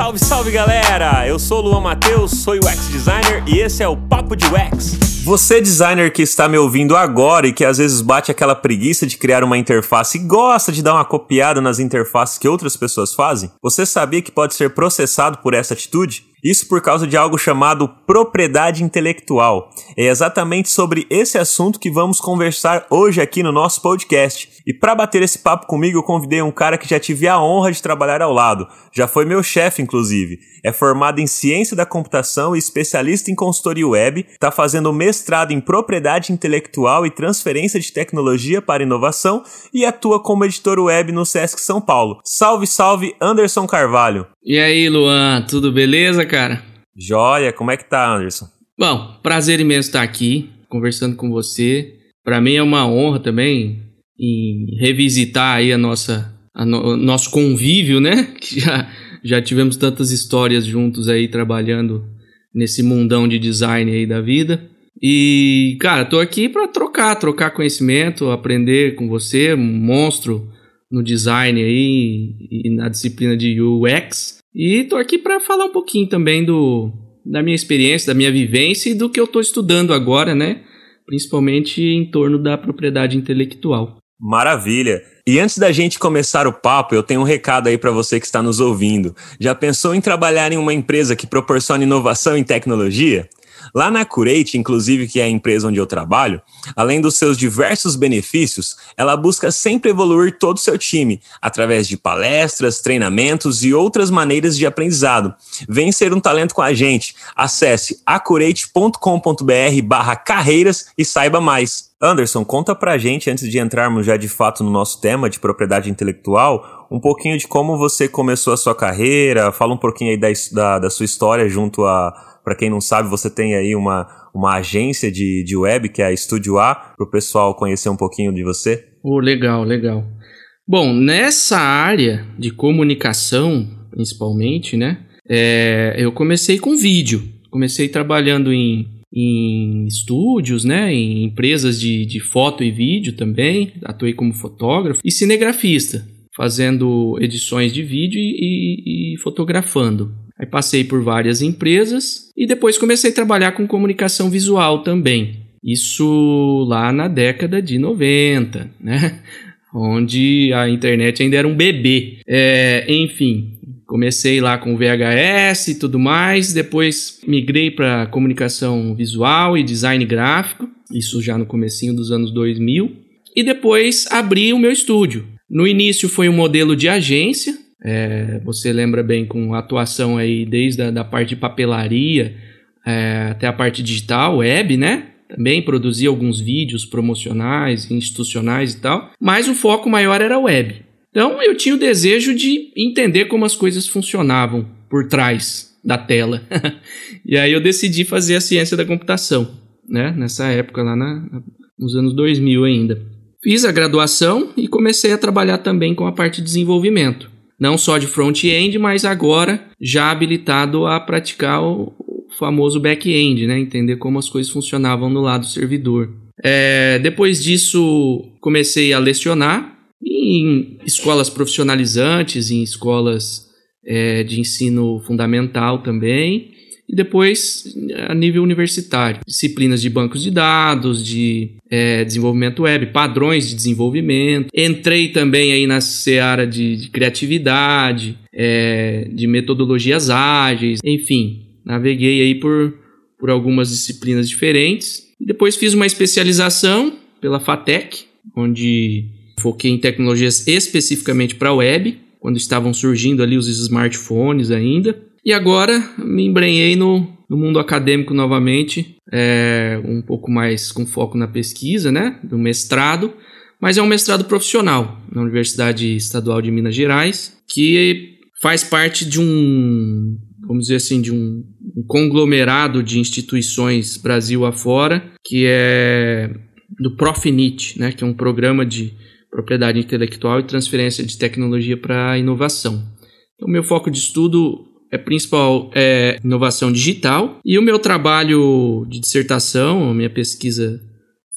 Salve, salve galera! Eu sou o Luan Matheus, sou o UX Designer e esse é o Papo de UX. Você, designer que está me ouvindo agora e que às vezes bate aquela preguiça de criar uma interface e gosta de dar uma copiada nas interfaces que outras pessoas fazem, você sabia que pode ser processado por essa atitude? Isso por causa de algo chamado propriedade intelectual. É exatamente sobre esse assunto que vamos conversar hoje aqui no nosso podcast. E para bater esse papo comigo, eu convidei um cara que já tive a honra de trabalhar ao lado. Já foi meu chefe, inclusive. É formado em ciência da computação e especialista em consultoria web. Está fazendo mestrado em propriedade intelectual e transferência de tecnologia para inovação e atua como editor web no Sesc São Paulo. Salve, salve, Anderson Carvalho. E aí, Luan, tudo beleza, cara? Joia, como é que tá, Anderson? Bom, prazer imenso estar aqui conversando com você. Para mim é uma honra também em revisitar aí a nossa a no, nosso convívio, né? Que já já tivemos tantas histórias juntos aí trabalhando nesse mundão de design aí da vida. E, cara, tô aqui para trocar, trocar conhecimento, aprender com você, um monstro no design aí e na disciplina de UX. E tô aqui para falar um pouquinho também do da minha experiência, da minha vivência e do que eu tô estudando agora, né? Principalmente em torno da propriedade intelectual. Maravilha. E antes da gente começar o papo, eu tenho um recado aí para você que está nos ouvindo. Já pensou em trabalhar em uma empresa que proporciona inovação em tecnologia? Lá na Curate, inclusive, que é a empresa onde eu trabalho, além dos seus diversos benefícios, ela busca sempre evoluir todo o seu time, através de palestras, treinamentos e outras maneiras de aprendizado. Vem ser um talento com a gente. Acesse acurate.com.br barra carreiras e saiba mais. Anderson, conta pra gente, antes de entrarmos já de fato no nosso tema de propriedade intelectual, um pouquinho de como você começou a sua carreira, fala um pouquinho aí da, da, da sua história junto a para quem não sabe, você tem aí uma, uma agência de, de web, que é a Estúdio A, para o pessoal conhecer um pouquinho de você. Oh, legal, legal. Bom, nessa área de comunicação, principalmente, né? É, eu comecei com vídeo. Comecei trabalhando em, em estúdios, né? Em empresas de, de foto e vídeo também. Atuei como fotógrafo e cinegrafista, fazendo edições de vídeo e, e, e fotografando. Aí passei por várias empresas e depois comecei a trabalhar com comunicação visual também. Isso lá na década de 90, né? Onde a internet ainda era um bebê. É, enfim, comecei lá com VHS e tudo mais, depois migrei para comunicação visual e design gráfico, isso já no comecinho dos anos 2000, e depois abri o meu estúdio. No início foi um modelo de agência, é, você lembra bem com atuação aí desde a da parte de papelaria é, até a parte digital, web, né? Também produzia alguns vídeos promocionais, institucionais e tal, mas o foco maior era web. Então eu tinha o desejo de entender como as coisas funcionavam por trás da tela. e aí eu decidi fazer a ciência da computação, né? Nessa época, lá na, nos anos 2000 ainda. Fiz a graduação e comecei a trabalhar também com a parte de desenvolvimento não só de front-end, mas agora já habilitado a praticar o famoso back-end, né? entender como as coisas funcionavam no lado do servidor. É, depois disso, comecei a lecionar em escolas profissionalizantes, em escolas é, de ensino fundamental também, e depois a nível universitário. Disciplinas de bancos de dados, de é, desenvolvimento web, padrões de desenvolvimento. Entrei também aí na seara de, de criatividade, é, de metodologias ágeis, enfim, naveguei aí por, por algumas disciplinas diferentes. E depois fiz uma especialização pela FATEC, onde foquei em tecnologias especificamente para web, quando estavam surgindo ali os smartphones ainda. E agora me embrenhei no, no mundo acadêmico novamente, é, um pouco mais com foco na pesquisa, né? Do mestrado, mas é um mestrado profissional na Universidade Estadual de Minas Gerais, que faz parte de um, vamos dizer assim, de um, um conglomerado de instituições Brasil afora, que é do Profinit, né? Que é um programa de propriedade intelectual e transferência de tecnologia para inovação. Então, meu foco de estudo é principal é inovação digital e o meu trabalho de dissertação, minha pesquisa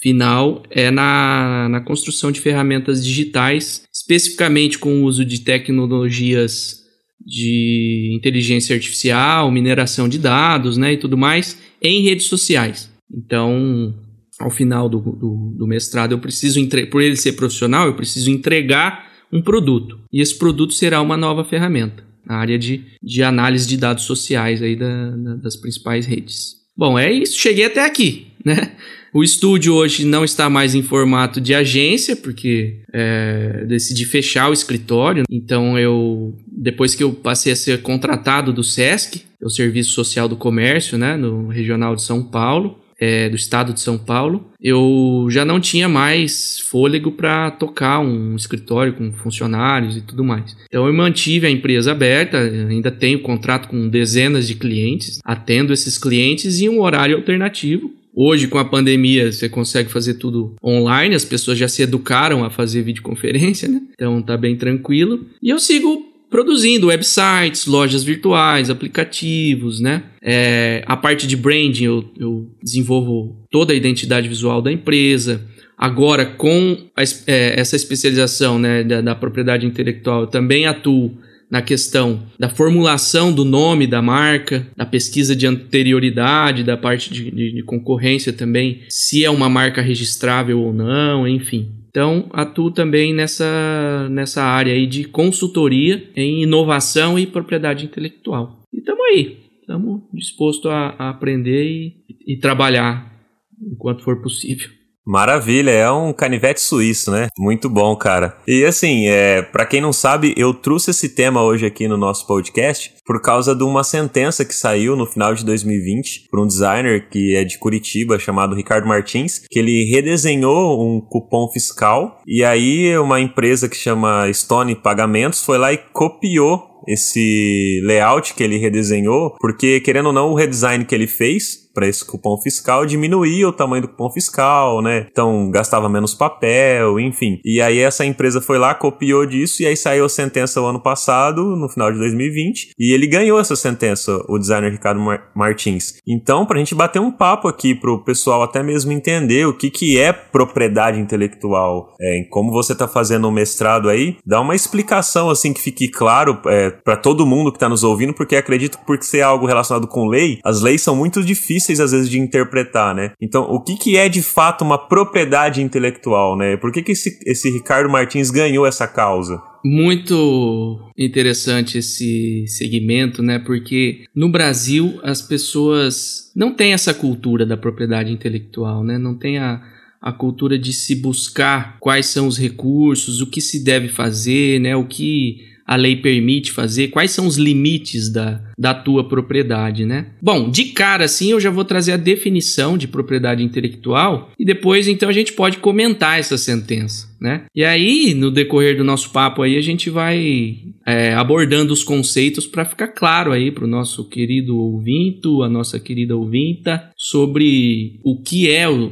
final é na, na construção de ferramentas digitais, especificamente com o uso de tecnologias de inteligência artificial, mineração de dados, né, e tudo mais, em redes sociais. Então, ao final do, do, do mestrado, eu preciso, por ele ser profissional, eu preciso entregar um produto. E esse produto será uma nova ferramenta na área de, de análise de dados sociais aí da, da, das principais redes. Bom, é isso. Cheguei até aqui, né? O estúdio hoje não está mais em formato de agência, porque é, decidi fechar o escritório. Então eu, depois que eu passei a ser contratado do SESC, é o Serviço Social do Comércio, né, no Regional de São Paulo, é, do estado de São Paulo, eu já não tinha mais fôlego para tocar um escritório com funcionários e tudo mais. Então eu mantive a empresa aberta, ainda tenho contrato com dezenas de clientes, atendo esses clientes em um horário alternativo. Hoje, com a pandemia, você consegue fazer tudo online, as pessoas já se educaram a fazer videoconferência, né? Então tá bem tranquilo. E eu sigo produzindo websites, lojas virtuais, aplicativos, né? É, a parte de branding eu, eu, desenvolvo toda a identidade visual da empresa. Agora, com a, é, essa especialização né, da, da propriedade intelectual, eu também atuo na questão da formulação do nome da marca, da pesquisa de anterioridade, da parte de, de, de concorrência também, se é uma marca registrável ou não, enfim. Então, atuo também nessa, nessa área aí de consultoria em inovação e propriedade intelectual. E estamos aí, estamos dispostos a, a aprender e, e trabalhar enquanto for possível. Maravilha, é um canivete suíço, né? Muito bom, cara. E assim, é, para quem não sabe, eu trouxe esse tema hoje aqui no nosso podcast por causa de uma sentença que saiu no final de 2020 por um designer que é de Curitiba chamado Ricardo Martins, que ele redesenhou um cupom fiscal e aí uma empresa que chama Stone Pagamentos foi lá e copiou esse layout que ele redesenhou, porque querendo ou não, o redesign que ele fez para esse cupom fiscal diminuía o tamanho do cupom fiscal, né? Então gastava menos papel, enfim. E aí essa empresa foi lá, copiou disso e aí saiu a sentença o ano passado, no final de 2020, e ele ganhou essa sentença, o designer Ricardo Martins. Então, pra gente bater um papo aqui pro pessoal até mesmo entender o que que é propriedade intelectual, é, como você tá fazendo o um mestrado aí, dá uma explicação assim que fique claro é, para todo mundo que tá nos ouvindo, porque acredito que por ser algo relacionado com lei, as leis são muito difíceis às vezes de interpretar, né? Então, o que, que é de fato uma propriedade intelectual, né? Por que, que esse, esse Ricardo Martins ganhou essa causa? Muito interessante esse segmento, né? Porque no Brasil as pessoas não têm essa cultura da propriedade intelectual, né? Não tem a, a cultura de se buscar quais são os recursos, o que se deve fazer, né? O que a lei permite fazer, quais são os limites da, da tua propriedade, né? Bom, de cara assim eu já vou trazer a definição de propriedade intelectual e depois então a gente pode comentar essa sentença né? E aí, no decorrer do nosso papo aí, a gente vai é, abordando os conceitos para ficar claro aí para o nosso querido ouvinte, a nossa querida ouvinta, sobre o que é o,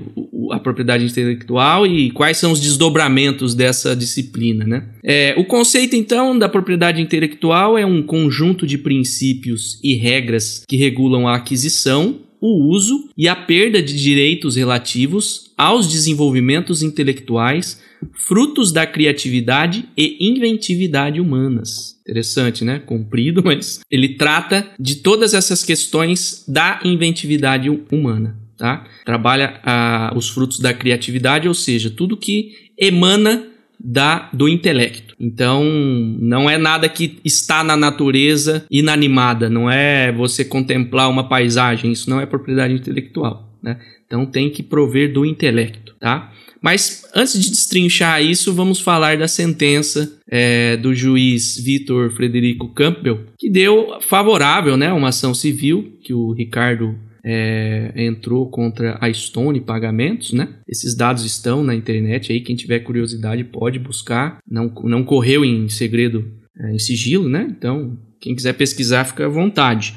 a propriedade intelectual e quais são os desdobramentos dessa disciplina, né? É, o conceito, então, da propriedade intelectual é um conjunto de princípios e regras que regulam a aquisição, o uso e a perda de direitos relativos aos desenvolvimentos intelectuais frutos da criatividade e inventividade humanas. Interessante, né? Comprido, mas ele trata de todas essas questões da inventividade humana. Tá? Trabalha ah, os frutos da criatividade, ou seja, tudo que emana da, do intelecto. Então, não é nada que está na natureza inanimada, não é você contemplar uma paisagem, isso não é propriedade intelectual. Né? Então, tem que prover do intelecto. Tá? Mas antes de destrinchar isso, vamos falar da sentença é, do juiz Vitor Frederico Campbell, que deu favorável né, uma ação civil que o Ricardo é, entrou contra a Stone Pagamentos, né? Esses dados estão na internet aí, quem tiver curiosidade pode buscar. Não, não correu em segredo, é, em sigilo, né? Então, quem quiser pesquisar, fica à vontade.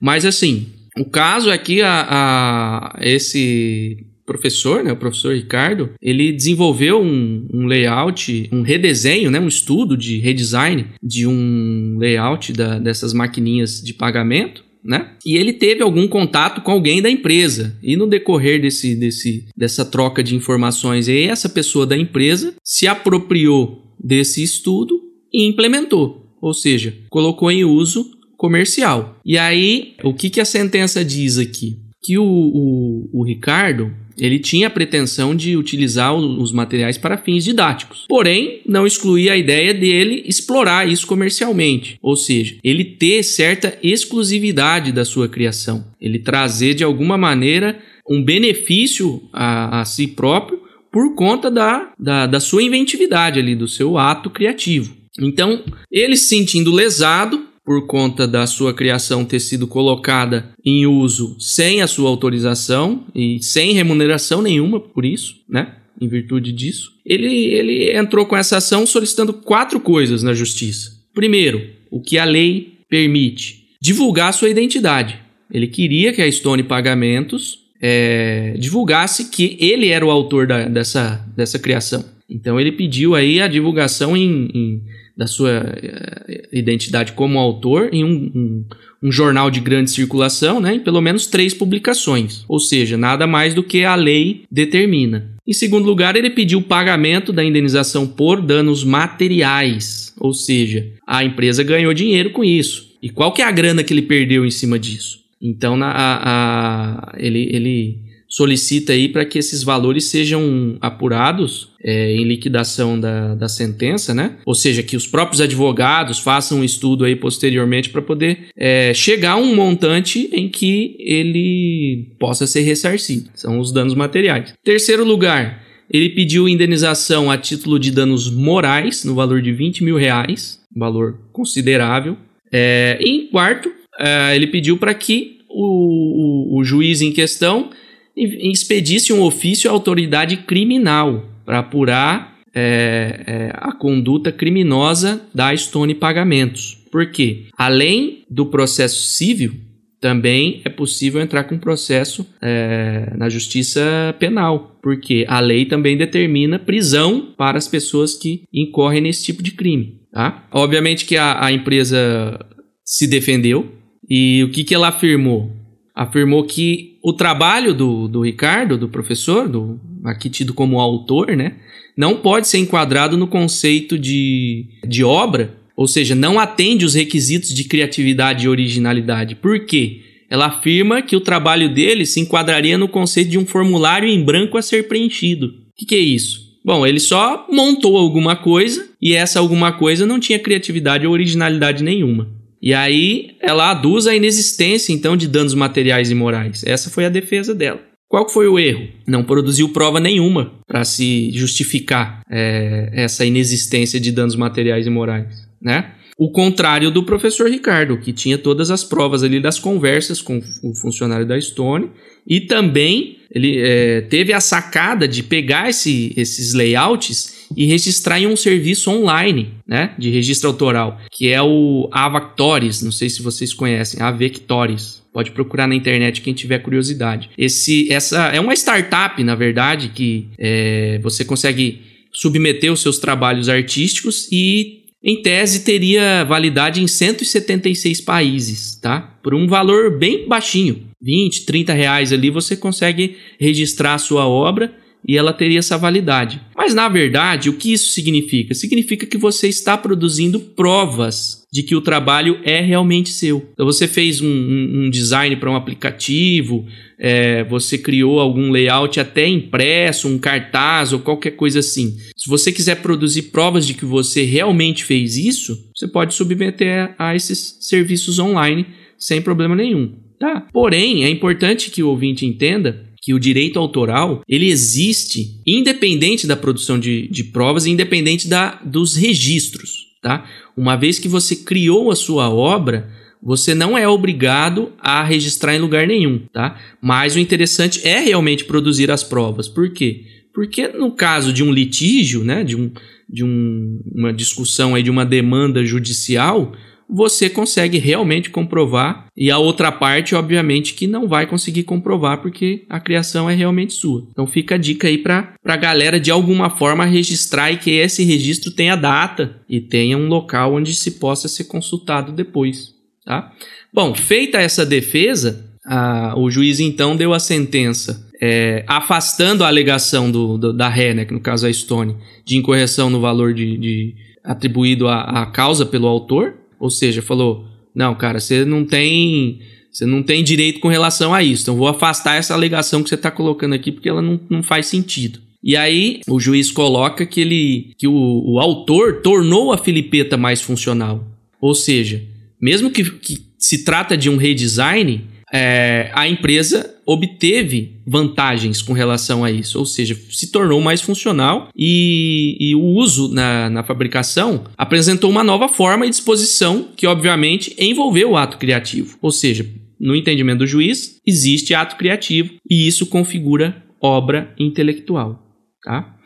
Mas assim, o caso aqui, a, a esse professor, né, o professor Ricardo, ele desenvolveu um, um, layout, um redesenho, né, um estudo de redesign de um layout da, dessas maquininhas de pagamento. Né? E ele teve algum contato com alguém da empresa. E no decorrer desse, desse, dessa troca de informações, essa pessoa da empresa se apropriou desse estudo e implementou. ou seja, colocou em uso comercial. E aí, o que, que a sentença diz aqui? Que o, o, o Ricardo ele tinha a pretensão de utilizar os materiais para fins didáticos. Porém, não excluía a ideia dele explorar isso comercialmente, ou seja, ele ter certa exclusividade da sua criação, ele trazer de alguma maneira um benefício a, a si próprio por conta da, da, da sua inventividade ali, do seu ato criativo. Então, ele se sentindo lesado, por conta da sua criação ter sido colocada em uso sem a sua autorização e sem remuneração nenhuma por isso, né? Em virtude disso, ele, ele entrou com essa ação solicitando quatro coisas na justiça. Primeiro, o que a lei permite: divulgar sua identidade. Ele queria que a Stone Pagamentos é, divulgasse que ele era o autor da, dessa, dessa criação. Então ele pediu aí a divulgação em, em da sua uh, identidade como autor em um, um, um, jornal de grande circulação, né, em pelo menos três publicações, ou seja, nada mais do que a lei determina. Em segundo lugar, ele pediu o pagamento da indenização por danos materiais, ou seja, a empresa ganhou dinheiro com isso. E qual que é a grana que ele perdeu em cima disso? Então, na, a, a, ele, ele solicita aí para que esses valores sejam apurados é, em liquidação da, da sentença, né? Ou seja, que os próprios advogados façam um estudo aí posteriormente para poder é, chegar a um montante em que ele possa ser ressarcido. São os danos materiais. Terceiro lugar, ele pediu indenização a título de danos morais no valor de 20 mil reais, valor considerável. É, em quarto, é, ele pediu para que o, o, o juiz em questão expedisse um ofício à autoridade criminal para apurar é, é, a conduta criminosa da Stone Pagamentos. Por quê? Além do processo civil, também é possível entrar com processo é, na justiça penal, porque a lei também determina prisão para as pessoas que incorrem nesse tipo de crime. Tá? Obviamente que a, a empresa se defendeu e o que, que ela afirmou? Afirmou que o trabalho do, do Ricardo, do professor, do, aqui tido como autor, né, não pode ser enquadrado no conceito de, de obra, ou seja, não atende os requisitos de criatividade e originalidade. Por quê? Ela afirma que o trabalho dele se enquadraria no conceito de um formulário em branco a ser preenchido. O que, que é isso? Bom, ele só montou alguma coisa e essa alguma coisa não tinha criatividade ou originalidade nenhuma. E aí ela aduz a inexistência então de danos materiais e morais. Essa foi a defesa dela. Qual foi o erro? Não produziu prova nenhuma para se justificar é, essa inexistência de danos materiais e morais, né? O contrário do professor Ricardo, que tinha todas as provas ali das conversas com o funcionário da Stone e também ele é, teve a sacada de pegar esse, esses layouts e registrar em um serviço online, né, de registro autoral, que é o Avactores, não sei se vocês conhecem, Avectores. Pode procurar na internet quem tiver curiosidade. Esse, essa é uma startup, na verdade, que é, você consegue submeter os seus trabalhos artísticos e em tese teria validade em 176 países, tá? Por um valor bem baixinho, 20, 30 reais ali você consegue registrar a sua obra e ela teria essa validade. Mas na verdade, o que isso significa? Significa que você está produzindo provas de que o trabalho é realmente seu. Então você fez um, um, design para um aplicativo, é, você criou algum layout até impresso, um cartaz ou qualquer coisa assim. Se você quiser produzir provas de que você realmente fez isso, você pode submeter a esses serviços online sem problema nenhum. Tá? Porém, é importante que o ouvinte entenda que o direito autoral ele existe independente da produção de, de provas e independente da, dos registros. Tá? Uma vez que você criou a sua obra, você não é obrigado a registrar em lugar nenhum, tá? Mas o interessante é realmente produzir as provas. Por quê? Porque no caso de um litígio, né, de, um, de um, uma discussão aí de uma demanda judicial, você consegue realmente comprovar e a outra parte, obviamente, que não vai conseguir comprovar porque a criação é realmente sua. Então fica a dica aí para a galera de alguma forma registrar e que esse registro tenha data e tenha um local onde se possa ser consultado depois. Tá? Bom, feita essa defesa, a, o juiz então deu a sentença é, afastando a alegação do, do, da ré, né, que no caso é a Stone, de incorreção no valor de, de atribuído a, a causa pelo autor, ou seja, falou: não, cara, você não tem. Você não tem direito com relação a isso. Então vou afastar essa alegação que você está colocando aqui porque ela não, não faz sentido. E aí o juiz coloca que ele que o, o autor tornou a filipeta mais funcional. Ou seja, mesmo que, que se trata de um redesign, é, a empresa obteve vantagens com relação a isso, ou seja, se tornou mais funcional e, e o uso na, na, fabricação apresentou uma nova forma e disposição que, obviamente, envolveu o ato criativo. Ou seja, no entendimento do juiz, existe ato criativo e isso configura obra intelectual. Tá?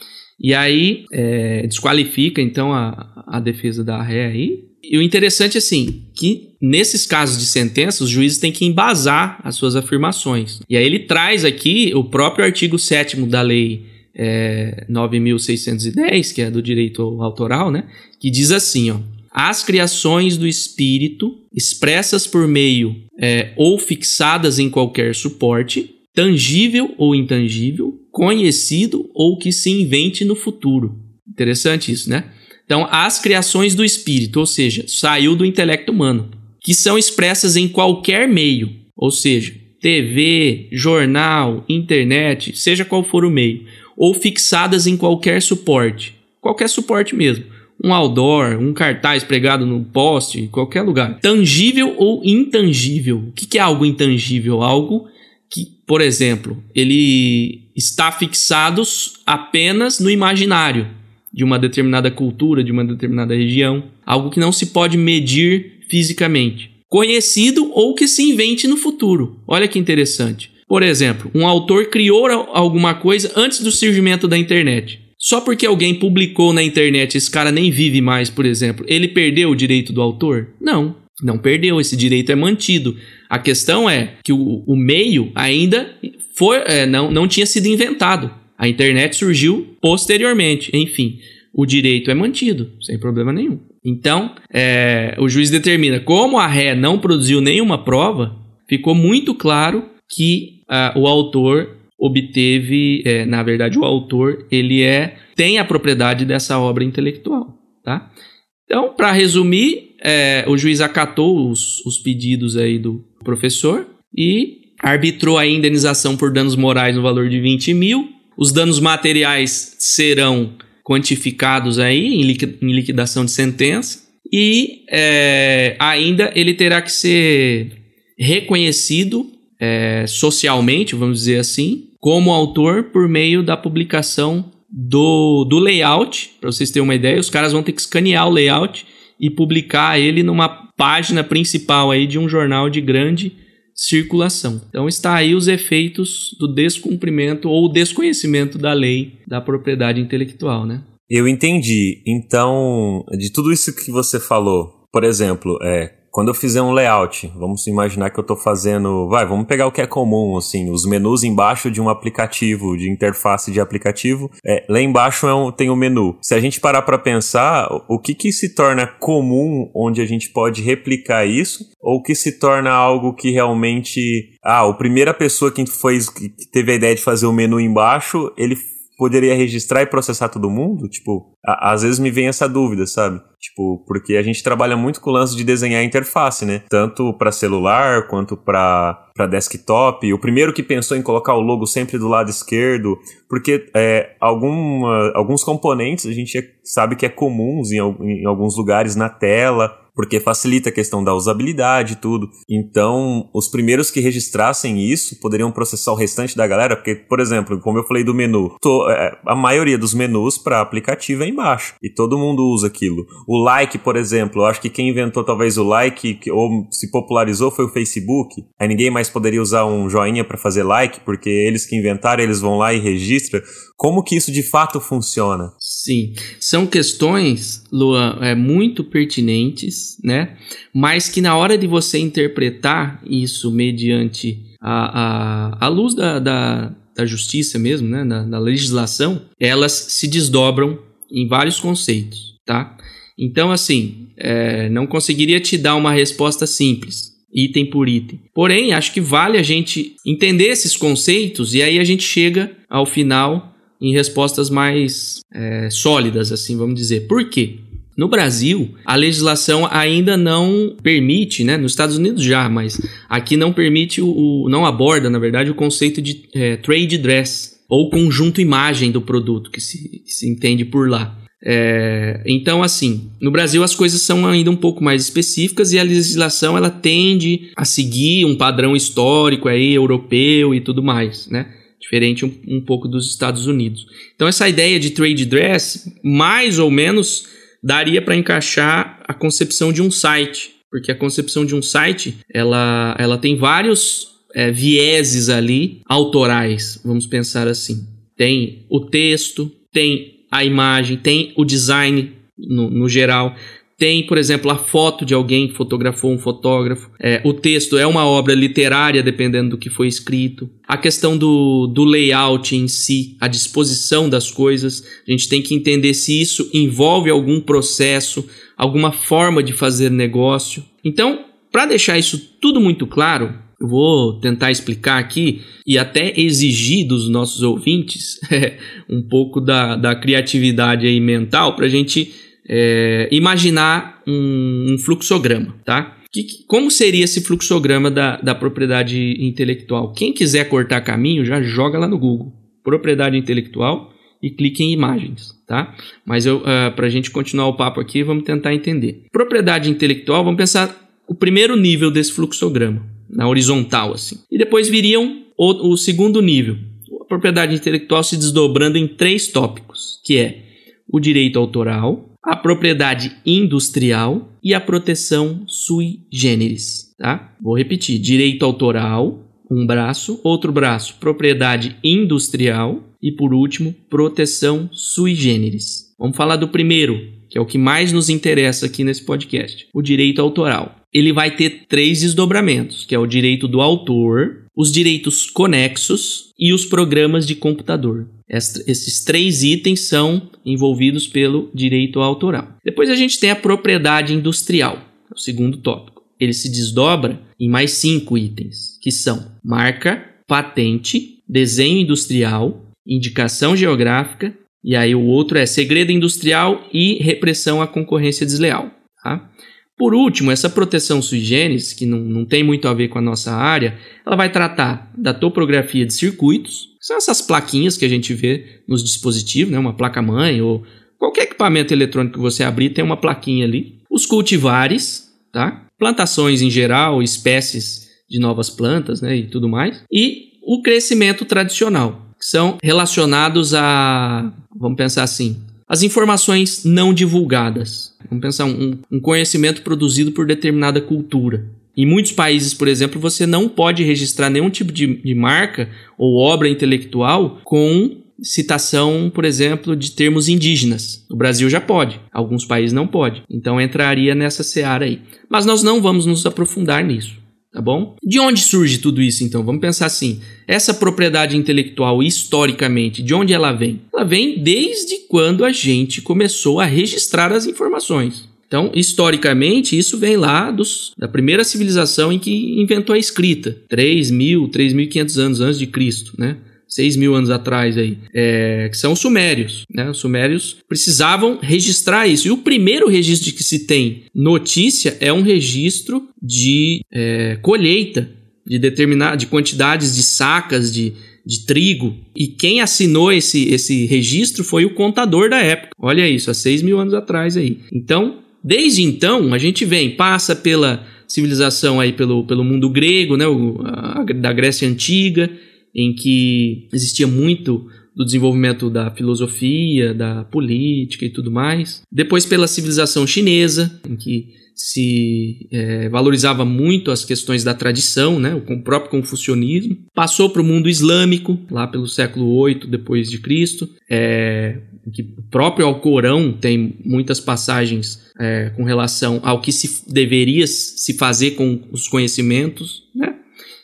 E aí é, desqualifica então a, a defesa da ré aí e o interessante, assim, que nesses casos de sentença, os juízes têm que embasar as suas afirmações. E aí ele traz aqui o próprio artigo 7 da lei é, 9.610, que é do direito autoral, né? Que diz assim, ó. As criações do espírito, expressas por meio é, ou fixadas em qualquer suporte, tangível ou intangível, conhecido ou que se invente no futuro. Interessante isso, né? Então, as criações do espírito, ou seja, saiu do intelecto humano, que são expressas em qualquer meio, ou seja, TV, jornal, internet, seja qual for o meio, ou fixadas em qualquer suporte, qualquer suporte mesmo, um outdoor, um cartaz pregado no poste, qualquer lugar. Tangível ou intangível? O que é algo intangível? Algo que, por exemplo, ele está fixado apenas no imaginário de uma determinada cultura, de uma determinada região, algo que não se pode medir fisicamente. Conhecido ou que se invente no futuro. Olha que interessante. Por exemplo, um autor criou alguma coisa antes do surgimento da internet. Só porque alguém publicou na internet, esse cara nem vive mais, por exemplo, ele perdeu o direito do autor? Não, não perdeu, esse direito é mantido. A questão é que o, o meio ainda foi, é, não, não tinha sido inventado. A internet surgiu posteriormente. Enfim, o direito é mantido, sem problema nenhum. Então, é, o juiz determina, como a ré não produziu nenhuma prova, ficou muito claro que uh, o autor obteve, é, na verdade, o autor ele é tem a propriedade dessa obra intelectual, tá? Então, para resumir, é, o juiz acatou os, os pedidos aí do professor e arbitrou a indenização por danos morais no valor de 20 mil os danos materiais serão quantificados aí em, liquidação de sentença e é, ainda ele terá que ser reconhecido é, socialmente, vamos dizer assim, como autor por meio da publicação do, do layout. Para vocês terem uma ideia, os caras vão ter que escanear o layout e publicar ele numa página principal aí de um jornal de grande circulação. Então está aí os efeitos do descumprimento ou desconhecimento da lei da propriedade intelectual, né? Eu entendi. Então, de tudo isso que você falou, por exemplo, é, quando eu fizer um layout, vamos imaginar que eu estou fazendo, vai, vamos pegar o que é comum, assim, os menus embaixo de um aplicativo, de interface de aplicativo, é, lá embaixo é um, tem o um menu. Se a gente parar para pensar, o que que se torna comum onde a gente pode replicar isso, ou que se torna algo que realmente, ah, a primeira pessoa que foi que teve a ideia de fazer o menu embaixo, ele poderia registrar e processar todo mundo? Tipo, às vezes me vem essa dúvida, sabe? Tipo, porque a gente trabalha muito com o lance de desenhar interface, né? Tanto para celular quanto para desktop. O primeiro que pensou em colocar o logo sempre do lado esquerdo, porque é, alguma, alguns componentes a gente sabe que é comuns em, em alguns lugares na tela porque facilita a questão da usabilidade e tudo. Então, os primeiros que registrassem isso poderiam processar o restante da galera, porque, por exemplo, como eu falei do menu, tô, é, a maioria dos menus para aplicativo é embaixo e todo mundo usa aquilo. O like, por exemplo, eu acho que quem inventou talvez o like que, ou se popularizou foi o Facebook. Aí ninguém mais poderia usar um joinha para fazer like, porque eles que inventaram, eles vão lá e registram. Como que isso de fato funciona? Sim, são questões, Luan, é, muito pertinentes, né? Mas que na hora de você interpretar isso mediante a, a, a luz da, da, da justiça mesmo, né? Da legislação, elas se desdobram em vários conceitos, tá? Então, assim, é, não conseguiria te dar uma resposta simples, item por item. Porém, acho que vale a gente entender esses conceitos e aí a gente chega ao final em respostas mais é, sólidas, assim, vamos dizer. Por quê? No Brasil, a legislação ainda não permite, né? Nos Estados Unidos já, mas aqui não permite o, o não aborda, na verdade, o conceito de é, trade dress ou conjunto imagem do produto que se, que se entende por lá. É, então, assim, no Brasil as coisas são ainda um pouco mais específicas e a legislação ela tende a seguir um padrão histórico aí europeu e tudo mais, né? Diferente um, um pouco dos Estados Unidos. Então, essa ideia de trade dress, mais ou menos, daria para encaixar a concepção de um site, porque a concepção de um site ela, ela tem vários é, vieses ali autorais, vamos pensar assim. Tem o texto, tem a imagem, tem o design no, no geral, tem, por exemplo, a foto de alguém que fotografou um fotógrafo. É, o texto é uma obra literária, dependendo do que foi escrito. A questão do, do layout em si, a disposição das coisas. A gente tem que entender se isso envolve algum processo, alguma forma de fazer negócio. Então, para deixar isso tudo muito claro, eu vou tentar explicar aqui e até exigir dos nossos ouvintes um pouco da, da criatividade aí mental para a gente é, imaginar um, um, fluxograma, tá? Que, como seria esse fluxograma da, da propriedade intelectual? Quem quiser cortar caminho, já joga lá no Google. Propriedade intelectual e clique em imagens, tá? Mas uh, ah, para a gente continuar o papo aqui, vamos tentar entender. Propriedade intelectual, vamos pensar o primeiro nível desse fluxograma na horizontal, assim. E depois viriam o, o segundo nível, a propriedade intelectual se desdobrando em três tópicos, que é o direito autoral, a propriedade industrial e a proteção sui generis, tá? Vou repetir: direito autoral, um braço, outro braço, propriedade industrial e por último, proteção sui generis. Vamos falar do primeiro, que é o que mais nos interessa aqui nesse podcast, o direito autoral ele vai ter três desdobramentos, que é o direito do autor, os direitos conexos e os programas de computador. Esses três itens são envolvidos pelo direito autoral. Depois a gente tem a propriedade industrial, o segundo tópico. Ele se desdobra em mais cinco itens, que são marca, patente, desenho industrial, indicação geográfica, e aí o outro é segredo industrial e repressão à concorrência desleal. Tá? Por último, essa proteção sui generis, que não, não tem muito a ver com a nossa área, ela vai tratar da topografia de circuitos, que são essas plaquinhas que a gente vê nos dispositivos, né? uma placa-mãe ou qualquer equipamento eletrônico que você abrir tem uma plaquinha ali. Os cultivares, tá? plantações em geral, espécies de novas plantas né? e tudo mais. E o crescimento tradicional, que são relacionados a, vamos pensar assim, as informações não divulgadas. Vamos pensar um, um conhecimento produzido por determinada cultura. Em muitos países, por exemplo, você não pode registrar nenhum tipo de, de marca ou obra intelectual com citação, por exemplo, de termos indígenas. O Brasil já pode, alguns países não pode. Então entraria nessa seara aí. Mas nós não vamos nos aprofundar nisso tá bom? De onde surge tudo isso então? Vamos pensar assim: essa propriedade intelectual historicamente, de onde ela vem? Ela vem desde quando a gente começou a registrar as informações. Então, historicamente, isso vem lá dos, da primeira civilização em que inventou a escrita, 3 mil, 3.500 anos antes de Cristo, né? 6 mil anos atrás aí, é, que são os sumérios. Né? Os sumérios precisavam registrar isso. E o primeiro registro que se tem notícia é um registro de é, colheita de determinada de quantidades de sacas de, de trigo. E quem assinou esse, esse registro foi o contador da época. Olha isso, há 6 mil anos atrás aí. Então, desde então, a gente vem, passa pela civilização aí pelo, pelo mundo grego, né, o, a, da Grécia Antiga, em que existia muito do desenvolvimento da filosofia, da política e tudo mais. Depois pela civilização chinesa, em que se é, valorizava muito as questões da tradição, né, o próprio confucionismo. Passou para o mundo islâmico, lá pelo século 8 depois de Cristo, é, que o próprio Alcorão tem muitas passagens é, com relação ao que se deveria se fazer com os conhecimentos. Né?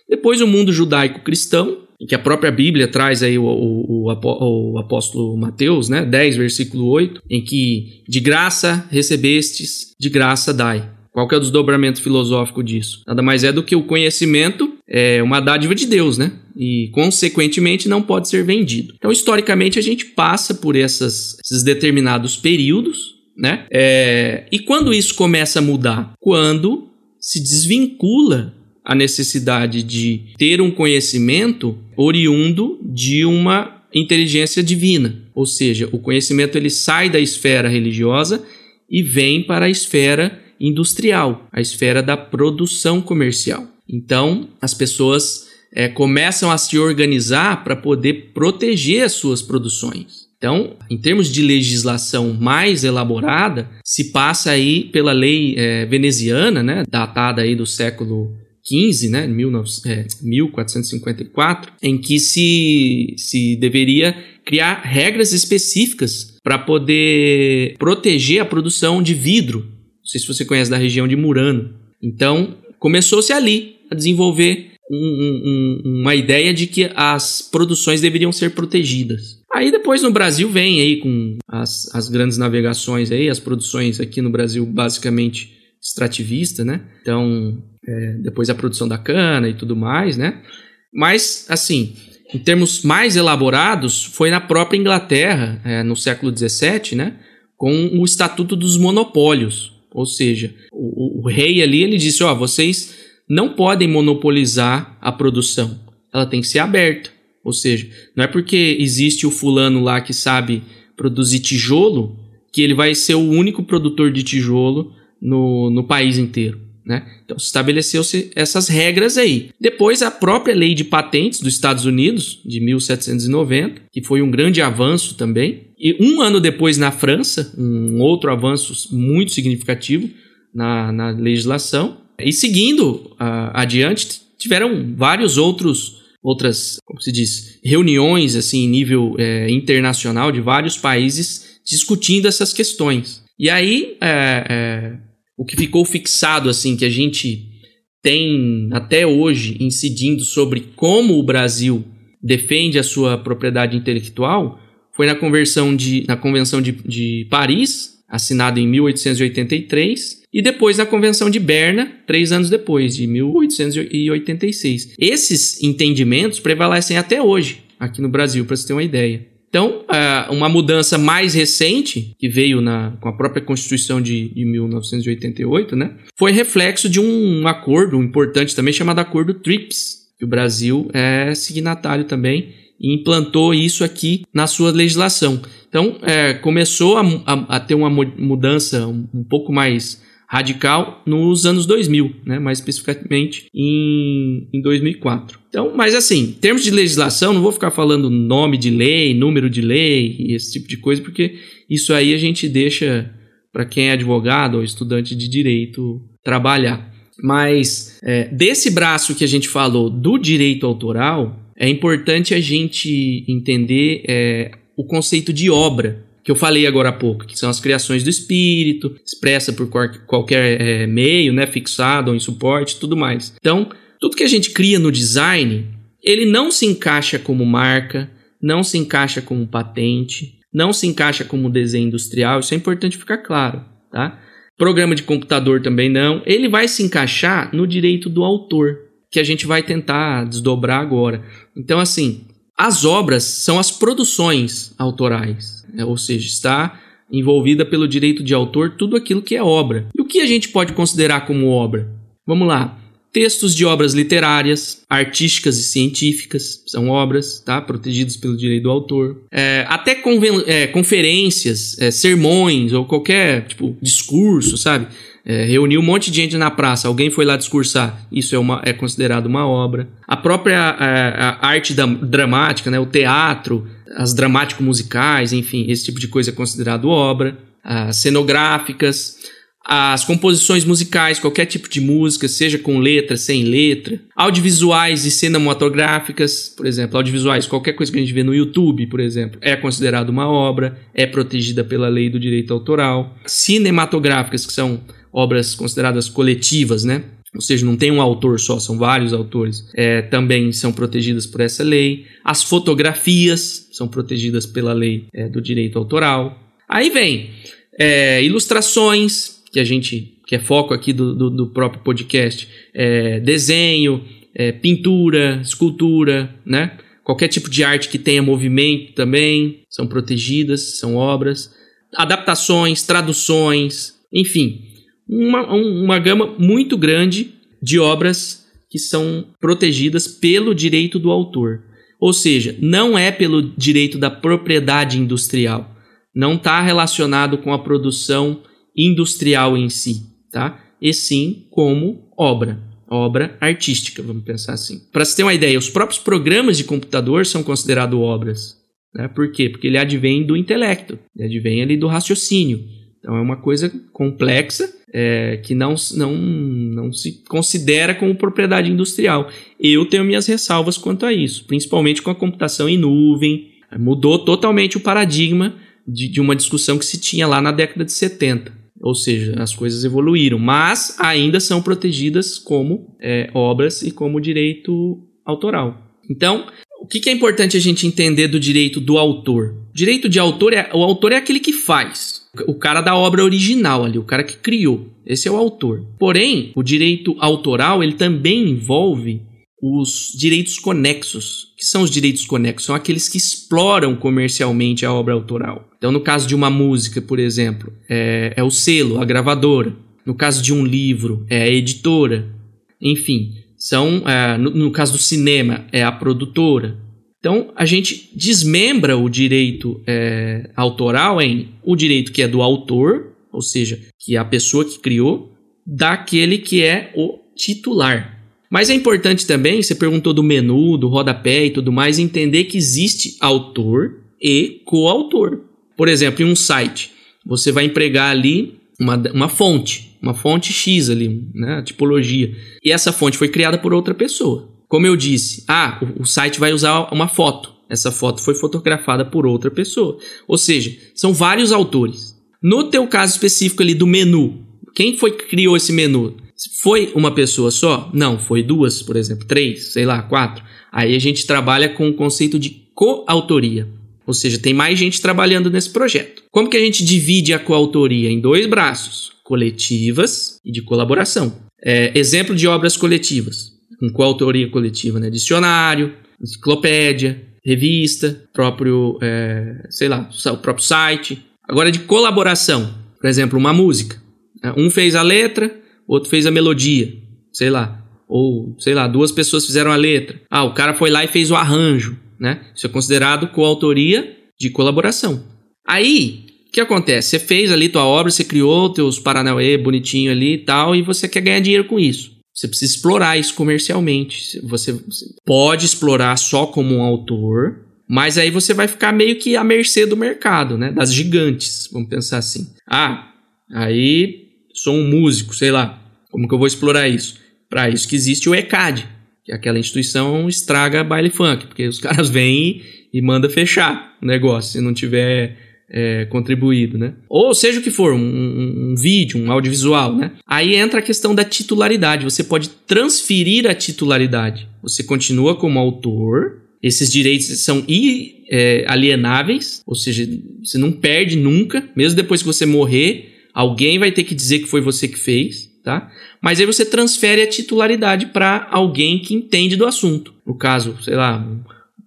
Depois o mundo judaico-cristão, que a própria Bíblia traz aí o, o, o, apóstolo Mateus, né, 10, versículo 8, em que de graça recebestes, de graça dai. Qual que é o desdobramento filosófico disso? Nada mais é do que o conhecimento é uma dádiva de Deus, né? E, consequentemente, não pode ser vendido. Então, historicamente, a gente passa por essas, esses determinados períodos né? É, e quando isso começa a mudar? Quando se desvincula a necessidade de ter um conhecimento oriundo de uma inteligência divina, ou seja, o conhecimento ele sai da esfera religiosa e vem para a esfera industrial, a esfera da produção comercial. Então, as pessoas é, começam a se organizar para poder proteger as suas produções. Então, em termos de legislação mais elaborada, se passa aí pela lei é, veneziana, né, datada aí do século XV, né, 19, é, 1454, em que se, se deveria criar regras específicas para poder proteger a produção de vidro. Não sei se você conhece da região de Murano. Então, começou-se ali a desenvolver um, um, uma ideia de que as produções deveriam ser protegidas. Aí depois no Brasil vem aí com as, as grandes navegações aí, as produções aqui no Brasil basicamente extrativista, né? Então, é, depois a produção da cana e tudo mais, né? Mas, assim, em termos mais elaborados, foi na própria Inglaterra, é, no século XVII, né? Com o Estatuto dos Monopólios. Ou seja, o, o rei ali, ele disse, ó, oh, vocês não podem monopolizar a produção. Ela tem que ser aberta. Ou seja, não é porque existe o fulano lá que sabe produzir tijolo que ele vai ser o único produtor de tijolo no, no país inteiro. Né? Então estabeleceu-se essas regras aí. Depois a própria lei de patentes dos Estados Unidos, de 1790, que foi um grande avanço também. E um ano depois na França, um outro avanço muito significativo na, na legislação. E seguindo uh, adiante, tiveram vários outros outras, como se diz, reuniões assim em nível é, internacional de vários países discutindo essas questões. E aí é, é, o que ficou fixado assim que a gente tem até hoje incidindo sobre como o Brasil defende a sua propriedade intelectual foi na conversão de na convenção de, de Paris assinada em 1883 e depois na Convenção de Berna, três anos depois, de 1886. Esses entendimentos prevalecem até hoje aqui no Brasil, para você ter uma ideia. Então, uma mudança mais recente, que veio na, com a própria Constituição de, de 1988, né, foi reflexo de um acordo importante também chamado Acordo TRIPS, que o Brasil é signatário também e implantou isso aqui na sua legislação. Então, é, começou a, a, a, ter uma mudança um, um pouco mais radical nos anos 2000, né? mais especificamente em, em 2004. Então, mas assim, em termos de legislação, não vou ficar falando nome de lei, número de lei e esse tipo de coisa, porque isso aí a gente deixa para quem é advogado ou estudante de direito trabalhar. Mas é, desse braço que a gente falou do direito autoral, é importante a gente entender é, o conceito de obra que eu falei agora há pouco, que são as criações do espírito, expressa por qualquer é, meio, né, fixado ou em suporte, tudo mais. Então, tudo que a gente cria no design, ele não se encaixa como marca, não se encaixa como patente, não se encaixa como desenho industrial, isso é importante ficar claro, tá? Programa de computador também não, ele vai se encaixar no direito do autor, que a gente vai tentar desdobrar agora. Então, assim, as obras são as produções autorais? Ou seja, está envolvida pelo direito de autor tudo aquilo que é obra. E o que a gente pode considerar como obra? Vamos lá. Textos de obras literárias, artísticas e científicas são obras, tá? Protegidas pelo direito do autor. É, até é, conferências, é, sermões ou qualquer tipo discurso, sabe? É, reuniu um monte de gente na praça, alguém foi lá discursar, isso é, uma, é considerado uma obra. A própria é, a arte da, dramática, né, o teatro, as dramático-musicais, enfim, esse tipo de coisa é considerado obra. As cenográficas, as composições musicais, qualquer tipo de música, seja com letra, sem letra, audiovisuais e cinematográficas, por exemplo, audiovisuais, qualquer coisa que a gente vê no YouTube, por exemplo, é considerado uma obra, é protegida pela lei do direito autoral. Cinematográficas, que são obras consideradas coletivas, né? Ou seja, não tem um autor só, são vários autores, é, também são protegidas por essa lei. As fotografias são protegidas pela lei é, do direito autoral. Aí vem é, ilustrações, que a gente que é foco aqui do, do, do próprio podcast, é, desenho, é, pintura, escultura, né? Qualquer tipo de arte que tenha movimento também são protegidas, são obras adaptações, traduções, enfim, uma, uma gama muito grande de obras que são protegidas pelo direito do autor. Ou seja, não é pelo direito da propriedade industrial. Não está relacionado com a produção industrial em si, tá? E sim como obra, obra artística, vamos pensar assim. Para se ter uma ideia, os próprios programas de computador são considerados obras. Né? Por quê? Porque ele advém do intelecto, ele advém ali do raciocínio. Então é uma coisa complexa é, que não, não, não se considera como propriedade industrial. Eu tenho minhas ressalvas quanto a isso, principalmente com a computação em nuvem. Mudou totalmente o paradigma de, de uma discussão que se tinha lá na década de 70. Ou seja, as coisas evoluíram, mas ainda são protegidas como é, obras e como direito autoral. Então, o que, que, é importante a gente entender do direito do autor? Direito de autor é o autor é aquele que faz o cara da obra original ali, o cara que criou. Esse é o autor. Porém, o direito autoral ele também envolve os direitos conexos. que são os direitos conexos? São aqueles que exploram comercialmente a obra autoral. Então, no caso de uma música, por exemplo, é, é o selo, a gravadora. No caso de um livro, é a editora. Enfim, são é, no, no caso do cinema, é a produtora. Então, a gente desmembra o direito é, autoral em o direito que é do autor, ou seja, que é a pessoa que criou, daquele que é o titular. Mas é importante também, você perguntou do menu, do rodapé e tudo mais, entender que existe autor e coautor. Por exemplo, em um site, você vai empregar ali uma, uma fonte, uma fonte X ali, né, tipologia. E essa fonte foi criada por outra pessoa. Como eu disse, ah, o, o site vai usar uma foto. Essa foto foi fotografada por outra pessoa. Ou seja, são vários autores. No teu caso específico ali do menu, quem foi que criou esse menu? Foi uma pessoa só? Não, foi duas, por exemplo, três, sei lá, quatro. Aí a gente trabalha com o conceito de coautoria. Ou seja, tem mais gente trabalhando nesse projeto. Como que a gente divide a coautoria? Em dois braços: coletivas e de colaboração. É, exemplo de obras coletivas com coautoria coletiva, né? Dicionário, enciclopédia, revista, próprio, é, sei lá, o próprio site. Agora de colaboração, por exemplo, uma música. Né? Um fez a letra, outro fez a melodia, sei lá. Ou, sei lá, duas pessoas fizeram a letra. Ah, o cara foi lá e fez o arranjo, né? Isso é considerado coautoria de colaboração. Aí, o que acontece? Você fez ali tua obra, você criou teus Paranauê bonitinho ali e tal, e você quer ganhar dinheiro com isso. Você precisa explorar isso comercialmente. Você pode explorar só como um autor, mas aí você vai ficar meio que à mercê do mercado, né? Das gigantes, vamos pensar assim. Ah, aí sou um músico, sei lá. Como que eu vou explorar isso? Para isso que existe o ECAD, que é aquela instituição estraga baile funk, porque os caras vêm e, e manda fechar o negócio se não tiver é, contribuído, né? Ou seja o que for, um, um, vídeo, um audiovisual, né? Aí entra a questão da titularidade. Você pode transferir a titularidade. Você continua como autor, esses direitos são é, ou seja, você não perde nunca, mesmo depois que você morrer, alguém vai ter que dizer que foi você que fez, tá? Mas aí você transfere a titularidade para alguém que entende do assunto. No caso, sei lá,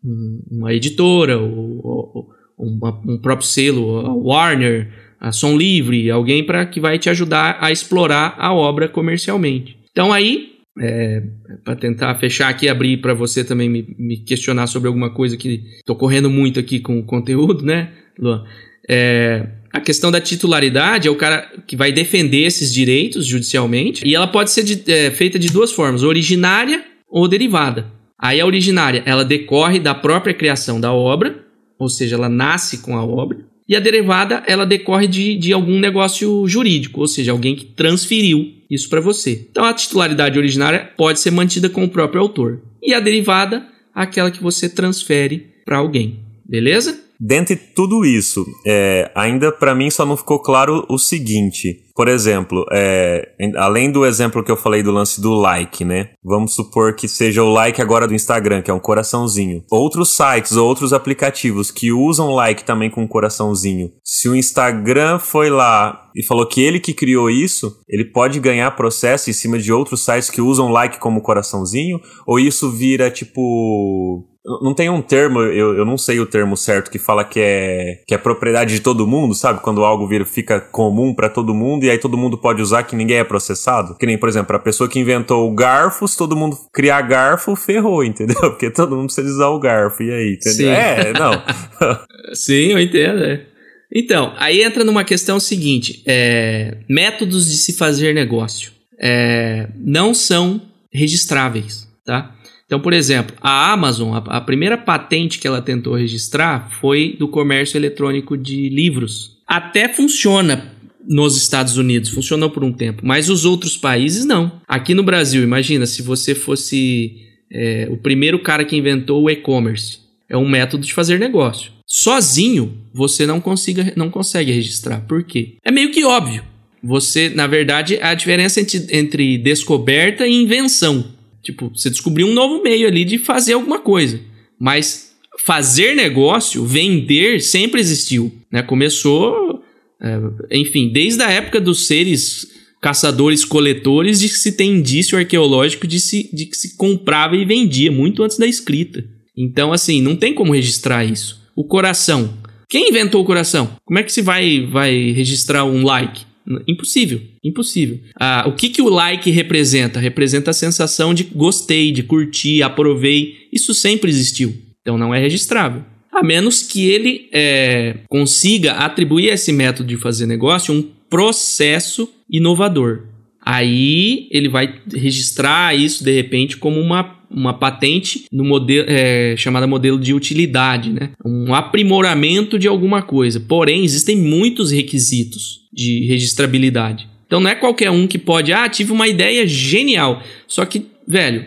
um, uma editora ou, ou um próprio selo, a Warner, a Som Livre, alguém para que vai te ajudar a explorar a obra comercialmente. Então aí, é, para tentar fechar aqui, abrir para você também me, me, questionar sobre alguma coisa que estou correndo muito aqui com o conteúdo, né, Luan? É, a questão da titularidade é o cara que vai defender esses direitos judicialmente e ela pode ser de, é, feita de duas formas, originária ou derivada. Aí a originária, ela decorre da própria criação da obra, ou seja, ela nasce com a obra, e a derivada ela decorre de, de algum negócio jurídico, ou seja, alguém que transferiu isso para você. Então a titularidade originária pode ser mantida com o próprio autor, e a derivada, aquela que você transfere para alguém. Beleza? Dentre tudo isso, é, ainda para mim só não ficou claro o seguinte. Por exemplo, é, além do exemplo que eu falei do lance do like, né? Vamos supor que seja o like agora do Instagram, que é um coraçãozinho. Outros sites ou outros aplicativos que usam like também com um coraçãozinho. Se o Instagram foi lá e falou que ele que criou isso, ele pode ganhar processo em cima de outros sites que usam like como coraçãozinho? Ou isso vira tipo Não tem um termo, eu, eu não sei o termo certo, que fala que é, que é propriedade de todo mundo, sabe? Quando algo vira, fica comum para todo mundo e aí todo mundo pode usar que ninguém é processado. Que nem, por exemplo, a pessoa que inventou o garfo, se todo mundo criar garfo, ferrou, entendeu? Porque todo mundo precisa usar o garfo. E aí, entendeu? Sim. É, não. Sim, eu entendo, é. Então, aí entra numa questão seguinte: é, métodos de se fazer negócio é, não são registráveis, tá? Então, por exemplo, a Amazon, a, a, primeira patente que ela tentou registrar foi do comércio eletrônico de livros. Até funciona nos Estados Unidos, funcionou por um tempo, mas os outros países não. Aqui no Brasil, imagina se você fosse é, o primeiro cara que inventou o e-commerce. É um método de fazer negócio. Sozinho, você não, consiga, não consegue registrar. Por quê? É meio que óbvio. Você, na verdade, a diferença entre, entre descoberta e invenção. Tipo, você descobriu um novo meio ali de fazer alguma coisa. Mas fazer negócio, vender, sempre existiu. Né? Começou, é, enfim, desde a época dos seres caçadores-coletores, de que se tem indício arqueológico de, se, de que se comprava e vendia, muito antes da escrita. Então, assim, não tem como registrar isso. O coração. Quem inventou o coração? Como é que se vai, vai registrar um like? Impossível, impossível. Ah, o que, que o like representa? Representa a sensação de gostei, de curtir, aprovei. Isso sempre existiu. Então não é registrável. A menos que ele é, consiga atribuir a esse método de fazer negócio um processo inovador. Aí ele vai registrar isso de repente como uma, uma patente no modelo é, chamada modelo de utilidade, né? Um aprimoramento de alguma coisa. Porém, existem muitos requisitos de registrabilidade. Então não é qualquer um que pode, ah, tive uma ideia genial. Só que, velho,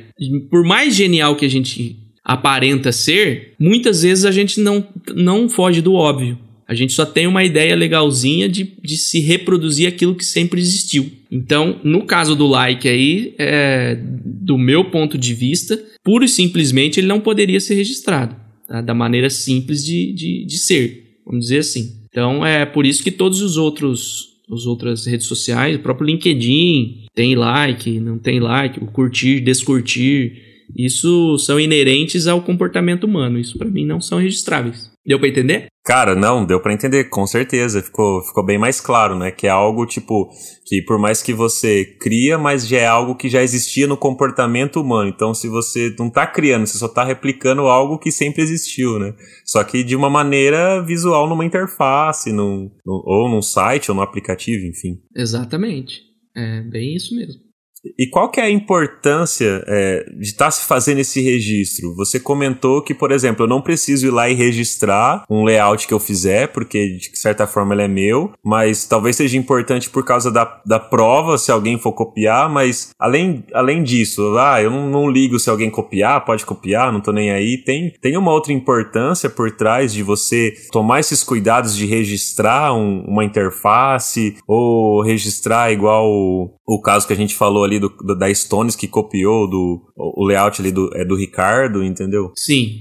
por mais genial que a gente aparenta ser, muitas vezes a gente não, não foge do óbvio. A gente só tem uma ideia legalzinha de, de se reproduzir aquilo que sempre existiu. Então, no caso do like aí, é, do meu ponto de vista, pura e simplesmente ele não poderia ser registrado. Tá? Da maneira simples de, de, de ser, vamos dizer assim. Então, é por isso que todos os outros as outras redes sociais, o próprio LinkedIn tem like, não tem like, o curtir, descurtir, isso são inerentes ao comportamento humano. Isso para mim não são registráveis. Deu para entender? Cara, não, deu para entender, com certeza. Ficou, ficou bem mais claro, né? Que é algo tipo que por mais que você cria, mas já é algo que já existia no comportamento humano. Então, se você não tá criando, você só tá replicando algo que sempre existiu, né? Só que de uma maneira visual numa interface, num, ou num site, ou no aplicativo, enfim. Exatamente. É bem isso mesmo. E qual que é a importância é, de estar tá se fazendo esse registro? Você comentou que, por exemplo, eu não preciso ir lá e registrar um layout que eu fizer, porque de certa forma ele é meu, mas talvez seja importante por causa da, da prova, se alguém for copiar, mas além, além disso, ah, eu não, não ligo se alguém copiar, pode copiar, não tô nem aí. Tem, tem uma outra importância por trás de você tomar esses cuidados de registrar um, uma interface ou registrar igual o, o caso que a gente falou ali ali do, do, da Stones que copiou do, o layout ali do, é do Ricardo, entendeu? Sim.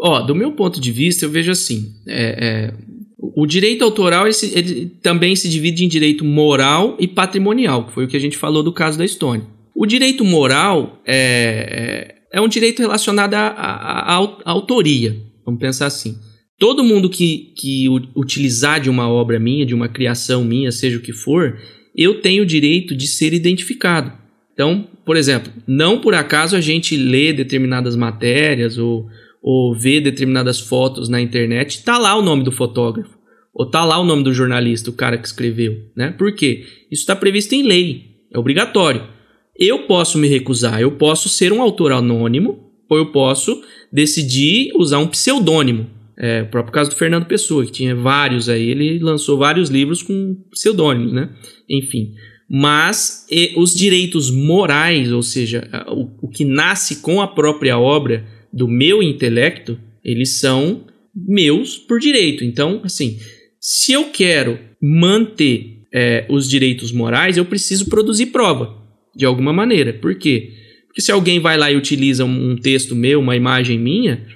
Ó, do meu ponto de vista, eu vejo assim: é, é, o direito autoral ele, ele, também se divide em direito moral e patrimonial, que foi o que a gente falou do caso da Stone. O direito moral é, é, é um direito relacionado à autoria, vamos pensar assim. Todo mundo que, que utilizar de uma obra minha, de uma criação minha, seja o que for, eu tenho o direito de ser identificado. Então, por exemplo, não por acaso a gente lê determinadas matérias ou, ou vê determinadas fotos na internet, está lá o nome do fotógrafo, ou está lá o nome do jornalista, o cara que escreveu, né? Por quê? Isso está previsto em lei, é obrigatório. Eu posso me recusar, eu posso ser um autor anônimo, ou eu posso decidir usar um pseudônimo. É, o próprio caso do Fernando Pessoa, que tinha vários aí, ele lançou vários livros com pseudônimos, né? Enfim. Mas e, os direitos morais, ou seja, o, o que nasce com a própria obra do meu intelecto, eles são meus por direito. Então, assim, se eu quero manter é, os direitos morais, eu preciso produzir prova, de alguma maneira. Por quê? Porque se alguém vai lá e utiliza um texto meu, uma imagem minha,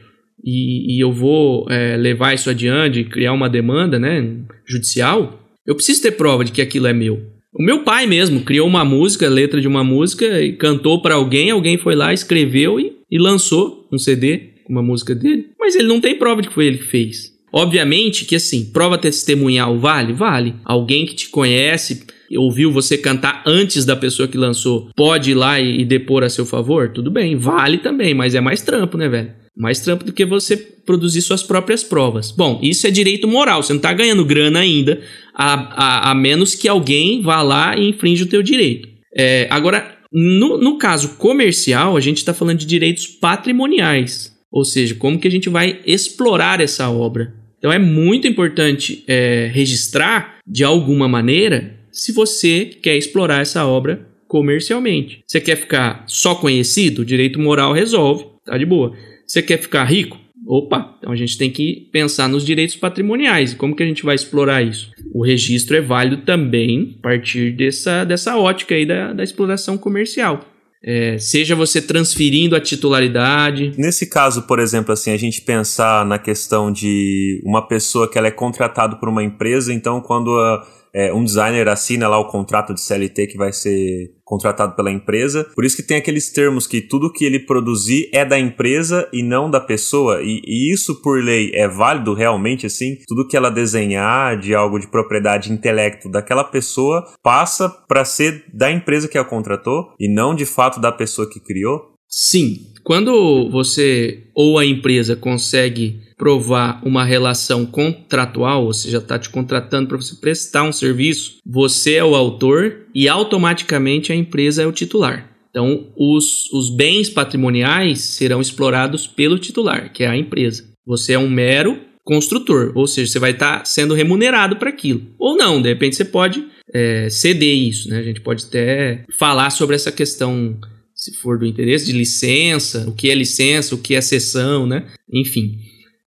e, e eu vou é, levar isso adiante, criar uma demanda né, judicial, eu preciso ter prova de que aquilo é meu. O meu pai mesmo criou uma música, letra de uma música, e cantou para alguém, alguém foi lá, escreveu e, e lançou um CD. com uma música dele, mas ele não tem prova de que foi ele que fez. Obviamente que assim, prova testemunhal vale? Vale. Alguém que te conhece, ouviu você cantar antes da pessoa que lançou, pode ir lá e, e depor a seu favor? Tudo bem, vale também, mas é mais trampo, né, velho? Mais trampo do que você produzir suas próprias provas. Bom, isso é direito moral, você não tá ganhando grana ainda, a, a, a menos que alguém vá lá e infrinja o teu direito. É, agora, no, no caso comercial, a gente está falando de direitos patrimoniais. Ou seja, como que a gente vai explorar essa obra. Então é muito importante é, registrar de alguma maneira se você quer explorar essa obra comercialmente. Você quer ficar só conhecido? Direito moral resolve, tá de boa. Você quer ficar rico? Opa, então a gente tem que pensar nos direitos patrimoniais. Como que a gente vai explorar isso? O registro é válido também a partir dessa, dessa ótica aí da, da exploração comercial. É, seja você transferindo a titularidade. Nesse caso, por exemplo, assim, a gente pensar na questão de uma pessoa que ela é contratada por uma empresa, então quando a, é, um designer assina lá o contrato de CLT que vai ser contratado pela empresa. Por isso que tem aqueles termos que tudo que ele produzir é da empresa e não da pessoa. E, e isso, por lei, é válido realmente assim? Tudo que ela desenhar de algo de propriedade intelecto daquela pessoa passa para ser da empresa que a contratou e não de fato da pessoa que criou? Sim. Quando você ou a empresa consegue provar uma relação contratual, ou seja, está te contratando para você prestar um serviço, você é o autor e automaticamente a empresa é o titular. Então, os, os bens patrimoniais serão explorados pelo titular, que é a empresa. Você é um mero construtor, ou seja, você vai estar tá sendo remunerado para aquilo. Ou não, de repente você pode é, ceder isso, né? A gente pode até falar sobre essa questão, se for do interesse, de licença, o que é licença, o que é cessão, né? Enfim.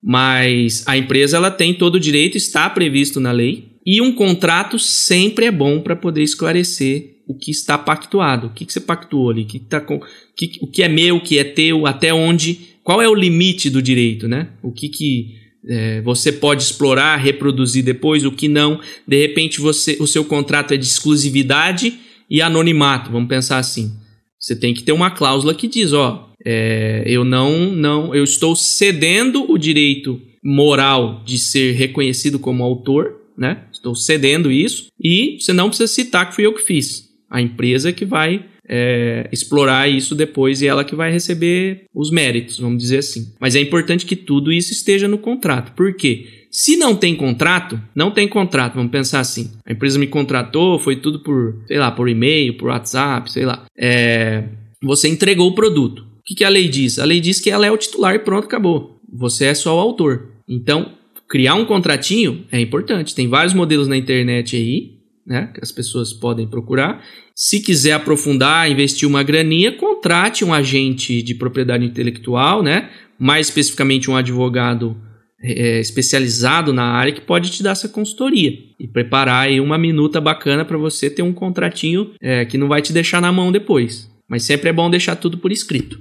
Mas a empresa ela tem todo o direito, está previsto na lei, e um contrato sempre é bom para poder esclarecer o que está pactuado, o que, que você pactuou ali, que tá com, que, o que é meu, o que é teu, até onde, qual é o limite do direito, né? O que, que é, você pode explorar, reproduzir depois, o que não. De repente você, o seu contrato é de exclusividade e anonimato, vamos pensar assim. Você tem que ter uma cláusula que diz, ó, é, eu não, não, eu estou cedendo o direito moral de ser reconhecido como autor, né? Estou cedendo isso e você não precisa citar que fui eu que fiz. A empresa que vai é, explorar isso depois e ela que vai receber os méritos, vamos dizer assim. Mas é importante que tudo isso esteja no contrato. Por quê? Se não tem contrato, não tem contrato, vamos pensar assim. A empresa me contratou, foi tudo por, sei lá, por e-mail, por WhatsApp, sei lá. É, você entregou o produto que, que a lei diz? A lei diz que ela é o titular e pronto, acabou. Você é só o autor. Então, criar um contratinho é importante. Tem vários modelos na internet aí, né? Que as pessoas podem procurar. Se quiser aprofundar, investir uma graninha, contrate um agente de propriedade intelectual, né? Mais especificamente um advogado é, especializado na área que pode te dar essa consultoria e preparar aí uma minuta bacana para você ter um contratinho é, que não vai te deixar na mão depois. Mas sempre é bom deixar tudo por escrito.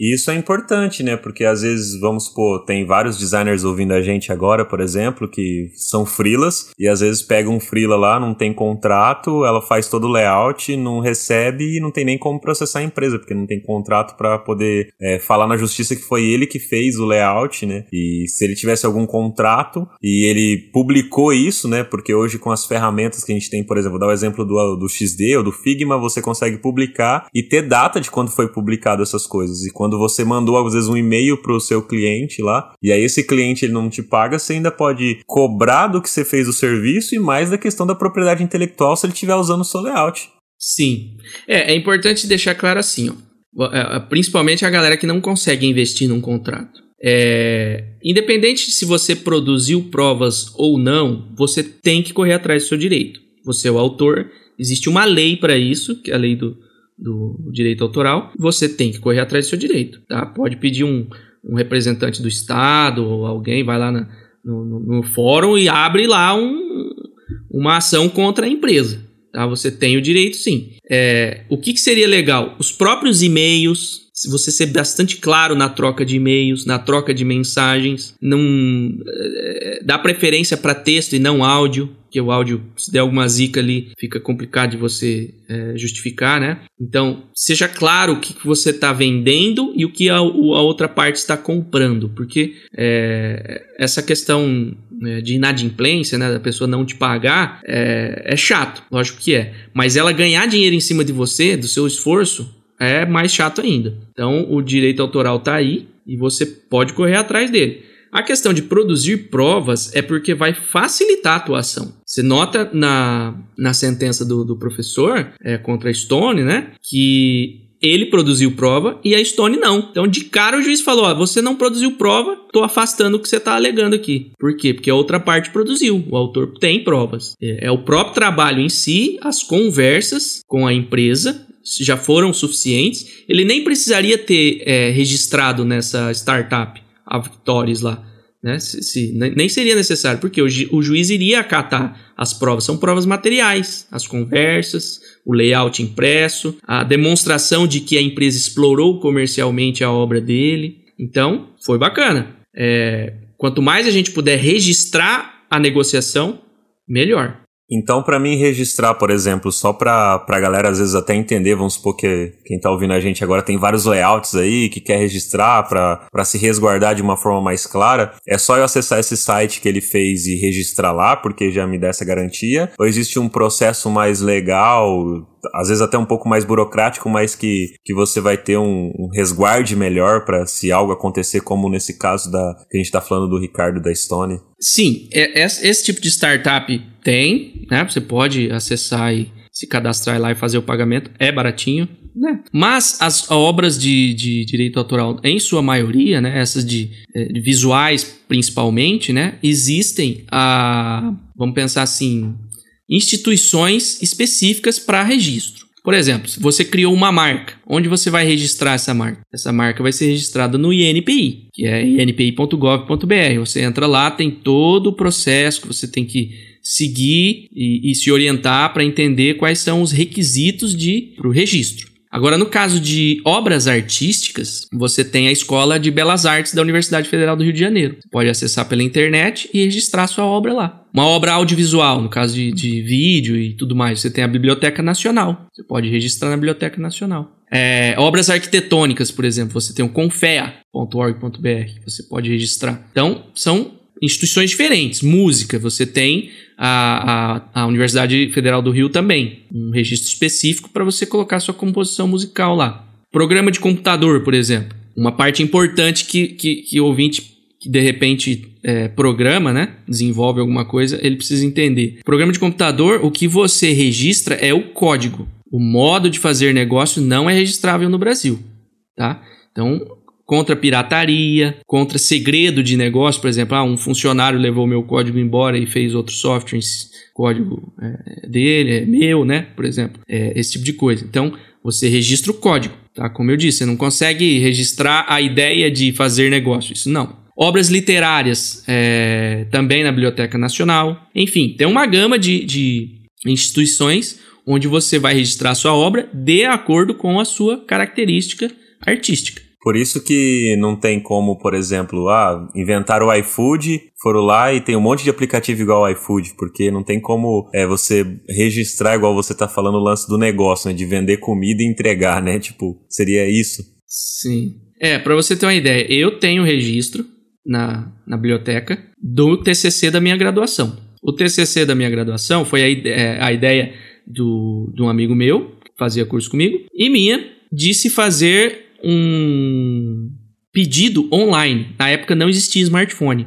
E isso é importante, né? Porque às vezes, vamos supor, tem vários designers ouvindo a gente agora, por exemplo, que são frilas, e às vezes pega um frila lá, não tem contrato, ela faz todo o layout, não recebe e não tem nem como processar a empresa, porque não tem contrato para poder é, falar na justiça que foi ele que fez o layout, né? E se ele tivesse algum contrato e ele publicou isso, né? Porque hoje com as ferramentas que a gente tem, por exemplo, vou dar o exemplo do, do XD ou do Figma, você consegue publicar e ter data de quando foi publicado essas coisas. E quando quando você mandou, às vezes, um e-mail para o seu cliente lá, e aí esse cliente ele não te paga, você ainda pode cobrar do que você fez o serviço e mais da questão da propriedade intelectual se ele estiver usando o seu layout. Sim. É, é importante deixar claro assim, ó. É, é, principalmente a galera que não consegue investir num contrato. É, independente se você produziu provas ou não, você tem que correr atrás do seu direito. Você é o autor, existe uma lei para isso, que é a lei do, do direito autoral, você tem que correr atrás do seu direito, tá? Pode pedir um, um representante do Estado ou alguém, vai lá na, no, no, no, fórum e abre lá um, uma ação contra a empresa, tá? Você tem o direito sim. É, o que, que seria legal? Os próprios e-mails, você ser bastante claro na troca de e-mails, na troca de mensagens, não é, dá preferência para texto e não áudio, que o áudio, se der alguma zica ali, fica complicado de você é, justificar, né? Então, seja claro o que, você está vendendo e o que a, a, outra parte está comprando, porque é, essa questão né, de inadimplência, né, da pessoa não te pagar, é, é chato, lógico que é. Mas ela ganhar dinheiro em cima de você, do seu esforço, é mais chato ainda. Então, o direito autoral está aí e você pode correr atrás dele. A questão de produzir provas é porque vai facilitar a atuação. Você nota na, na sentença do, do professor é, contra a Stone, né? Que ele produziu prova e a Stone não. Então, de cara, o juiz falou: ó, você não produziu prova, tô afastando o que você tá alegando aqui. Por quê? Porque a outra parte produziu. O autor tem provas. É, é o próprio trabalho em si, as conversas com a empresa já foram suficientes. Ele nem precisaria ter é, registrado nessa startup a Victories lá. Né? Se, se, nem seria necessário, porque o, ju, o juiz iria acatar as provas. São provas materiais, as conversas, o layout impresso, a demonstração de que a empresa explorou comercialmente a obra dele. Então, foi bacana. É, quanto mais a gente puder registrar a negociação, melhor. Então, para mim registrar, por exemplo, só para a galera às vezes até entender, vamos supor que quem está ouvindo a gente agora tem vários layouts aí que quer registrar para se resguardar de uma forma mais clara, é só eu acessar esse site que ele fez e registrar lá, porque já me dá essa garantia? Ou existe um processo mais legal, às vezes até um pouco mais burocrático, mas que, que você vai ter um, um resguarde melhor para se algo acontecer, como nesse caso da que a gente está falando do Ricardo da Stone? Sim, é, esse tipo de startup tem, né? Você pode acessar e se cadastrar lá e fazer o pagamento, é baratinho. Né? Mas as obras de, de, direito autoral, em sua maioria, né, essas de, eh, visuais principalmente, né, existem a, vamos pensar assim, instituições específicas para registro. Por exemplo, se você criou uma marca, onde você vai registrar essa marca? Essa marca vai ser registrada no INPI, que é inpi.gov.br. Você entra lá, tem todo o processo que você tem que seguir e, e se orientar para entender quais são os requisitos de para o registro. Agora, no caso de obras artísticas, você tem a Escola de Belas Artes da Universidade Federal do Rio de Janeiro. Você pode acessar pela internet e registrar sua obra lá. Uma obra audiovisual, no caso de, de vídeo e tudo mais, você tem a Biblioteca Nacional. Você pode registrar na Biblioteca Nacional. É, obras arquitetônicas, por exemplo, você tem o confea.org.br, você pode registrar. Então, são instituições diferentes. Música, você tem a, a, a, Universidade Federal do Rio também, um registro específico para você colocar sua composição musical lá. Programa de computador, por exemplo. Uma parte importante que, que, que o ouvinte que de repente é, programa, né, desenvolve alguma coisa, ele precisa entender. Programa de computador, o que você registra é o código. O modo de fazer negócio não é registrável no Brasil, tá? Então, contra pirataria, contra segredo de negócio, por exemplo, ah, um funcionário levou meu código embora e fez outro software, código é, dele, é meu, né? Por exemplo, é, esse tipo de coisa. Então, você registra o código, tá? Como eu disse, você não consegue registrar a ideia de fazer negócio, isso não. Obras literárias, é, também na Biblioteca Nacional. Enfim, tem uma gama de, de instituições onde você vai registrar sua obra de acordo com a sua característica artística. Por isso que não tem como, por exemplo, ah, inventar o iFood, foram lá e tem um monte de aplicativo igual ao iFood, porque não tem como é, você registrar, igual você tá falando, o lance do negócio, né? De vender comida e entregar, né? Tipo, seria isso? Sim. É, para você ter uma ideia, eu tenho registro na, na biblioteca do TCC da minha graduação. O TCC da minha graduação foi a, ideia, é, a ideia do, de um amigo meu, que fazia curso comigo, e minha, de se fazer um pedido online. Na época não existia smartphone.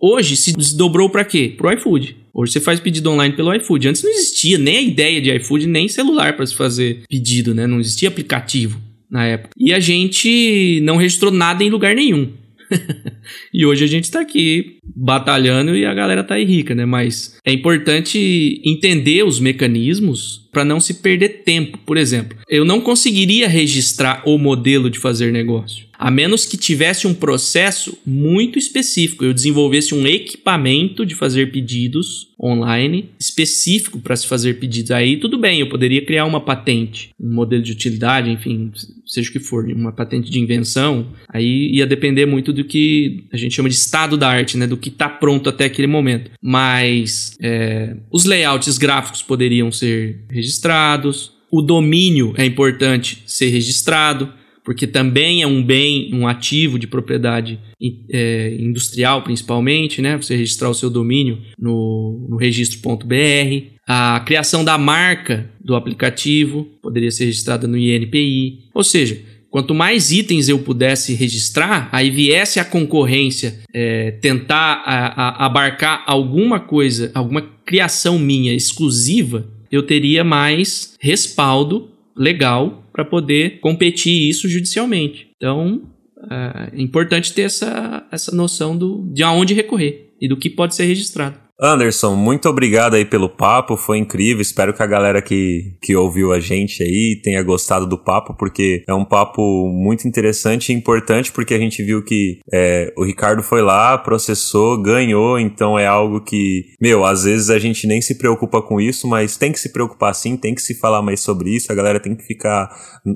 Hoje se desdobrou para quê? Pro iFood. Hoje você faz pedido online pelo iFood. Antes não existia nem a ideia de iFood, nem celular para se fazer pedido, né? Não existia aplicativo na época. E a gente não registrou nada em lugar nenhum. e hoje a gente tá aqui batalhando e a galera tá aí rica, né? Mas é importante entender os mecanismos para não se perder tempo. Por exemplo, eu não conseguiria registrar o modelo de fazer negócio. A menos que tivesse um processo muito específico, eu desenvolvesse um equipamento de fazer pedidos online específico para se fazer pedidos. Aí tudo bem, eu poderia criar uma patente, um modelo de utilidade, enfim, seja o que for, uma patente de invenção. Aí ia depender muito do que a gente chama de estado da arte, né? Do que está pronto até aquele momento. Mas é, os layouts gráficos poderiam ser registrados. O domínio é importante ser registrado porque também é um bem, um ativo de propriedade é, industrial, principalmente, né? Você registrar o seu domínio no, no registro.br. A criação da marca do aplicativo poderia ser registrada no INPI. Ou seja, quanto mais itens eu pudesse registrar, aí viesse a concorrência é, tentar a, a abarcar alguma coisa, alguma criação minha exclusiva, eu teria mais respaldo legal para poder competir isso judicialmente. Então, é importante ter essa, essa noção do, de aonde recorrer e do que pode ser registrado. Anderson, muito obrigado aí pelo papo, foi incrível. Espero que a galera que, que ouviu a gente aí tenha gostado do papo, porque é um papo muito interessante e importante, porque a gente viu que é, o Ricardo foi lá, processou, ganhou, então é algo que, meu, às vezes a gente nem se preocupa com isso, mas tem que se preocupar sim, tem que se falar mais sobre isso, a galera tem que ficar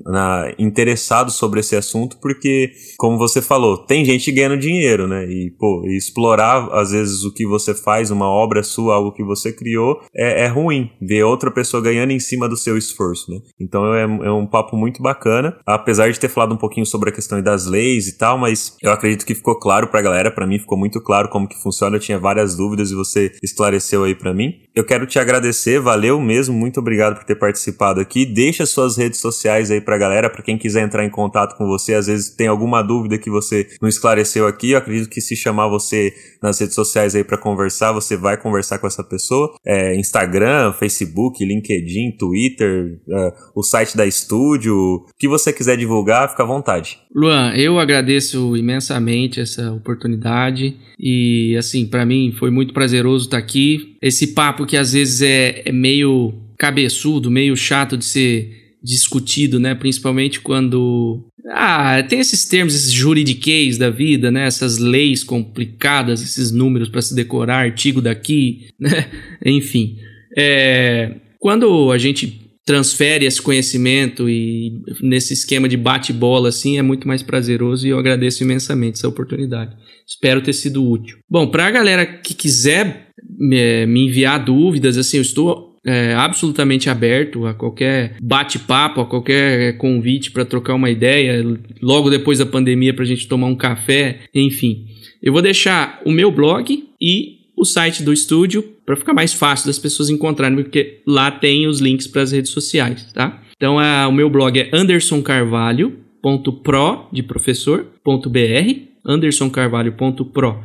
na, interessado sobre esse assunto, porque, como você falou, tem gente ganhando dinheiro, né? E, pô, explorar às vezes o que você faz, uma obra sua, algo que você criou, é, é ruim ver outra pessoa ganhando em cima do seu esforço, né? Então é, é um papo muito bacana, apesar de ter falado um pouquinho sobre a questão das leis e tal, mas eu acredito que ficou claro pra galera, para mim ficou muito claro como que funciona, eu tinha várias dúvidas e você esclareceu aí para mim. Eu quero te agradecer, valeu mesmo, muito obrigado por ter participado aqui. Deixa suas redes sociais aí pra galera, para quem quiser entrar em contato com você, às vezes tem alguma dúvida que você não esclareceu aqui, eu acredito que se chamar você nas redes sociais aí para conversar, você vai conversar com essa pessoa. É, Instagram, Facebook, LinkedIn, Twitter, é, o site da estúdio, o que você quiser divulgar, fica à vontade. Luan, eu agradeço imensamente essa oportunidade e, assim, para mim foi muito prazeroso estar aqui. Esse papo que às vezes é, é meio cabeçudo, meio chato de ser discutido, né? Principalmente quando ah, tem esses termos, esses juridiquês da vida, né? Essas leis complicadas, esses números para se decorar, artigo daqui, né? Enfim, é, quando a gente transfere esse conhecimento e nesse esquema de bate-bola assim é muito mais prazeroso e eu agradeço imensamente essa oportunidade. Espero ter sido útil. Bom, para a galera que quiser me, me enviar dúvidas, assim, eu estou é, absolutamente aberto a qualquer bate-papo, a qualquer convite para trocar uma ideia, logo depois da pandemia para a gente tomar um café, enfim. Eu vou deixar o meu blog e o site do estúdio para ficar mais fácil das pessoas encontrarem, porque lá tem os links para as redes sociais, tá? Então, é, o meu blog é andersoncarvalho.pro de professor.br, andersoncarvalho.pro.br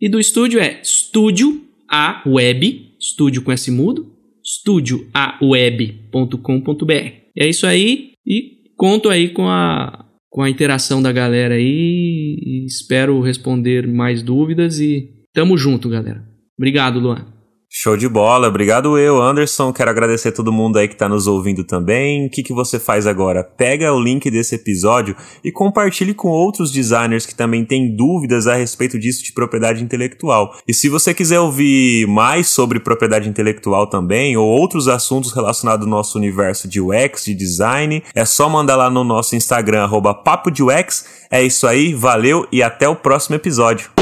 e do estúdio é estúdio a web estúdio com S mudo, estudioaweb.com.br. É isso aí e conto aí com a, com a interação da galera aí e espero responder mais dúvidas e tamo junto, galera. Obrigado, Luan. Show de bola, obrigado eu, Anderson. Quero agradecer a todo mundo aí que está nos ouvindo também. O que, que você faz agora? Pega o link desse episódio e compartilhe com outros designers que também têm dúvidas a respeito disso de propriedade intelectual. E se você quiser ouvir mais sobre propriedade intelectual também, ou outros assuntos relacionados ao nosso universo de UX, de design, é só mandar lá no nosso Instagram, arroba papo de UX. É isso aí, valeu e até o próximo episódio.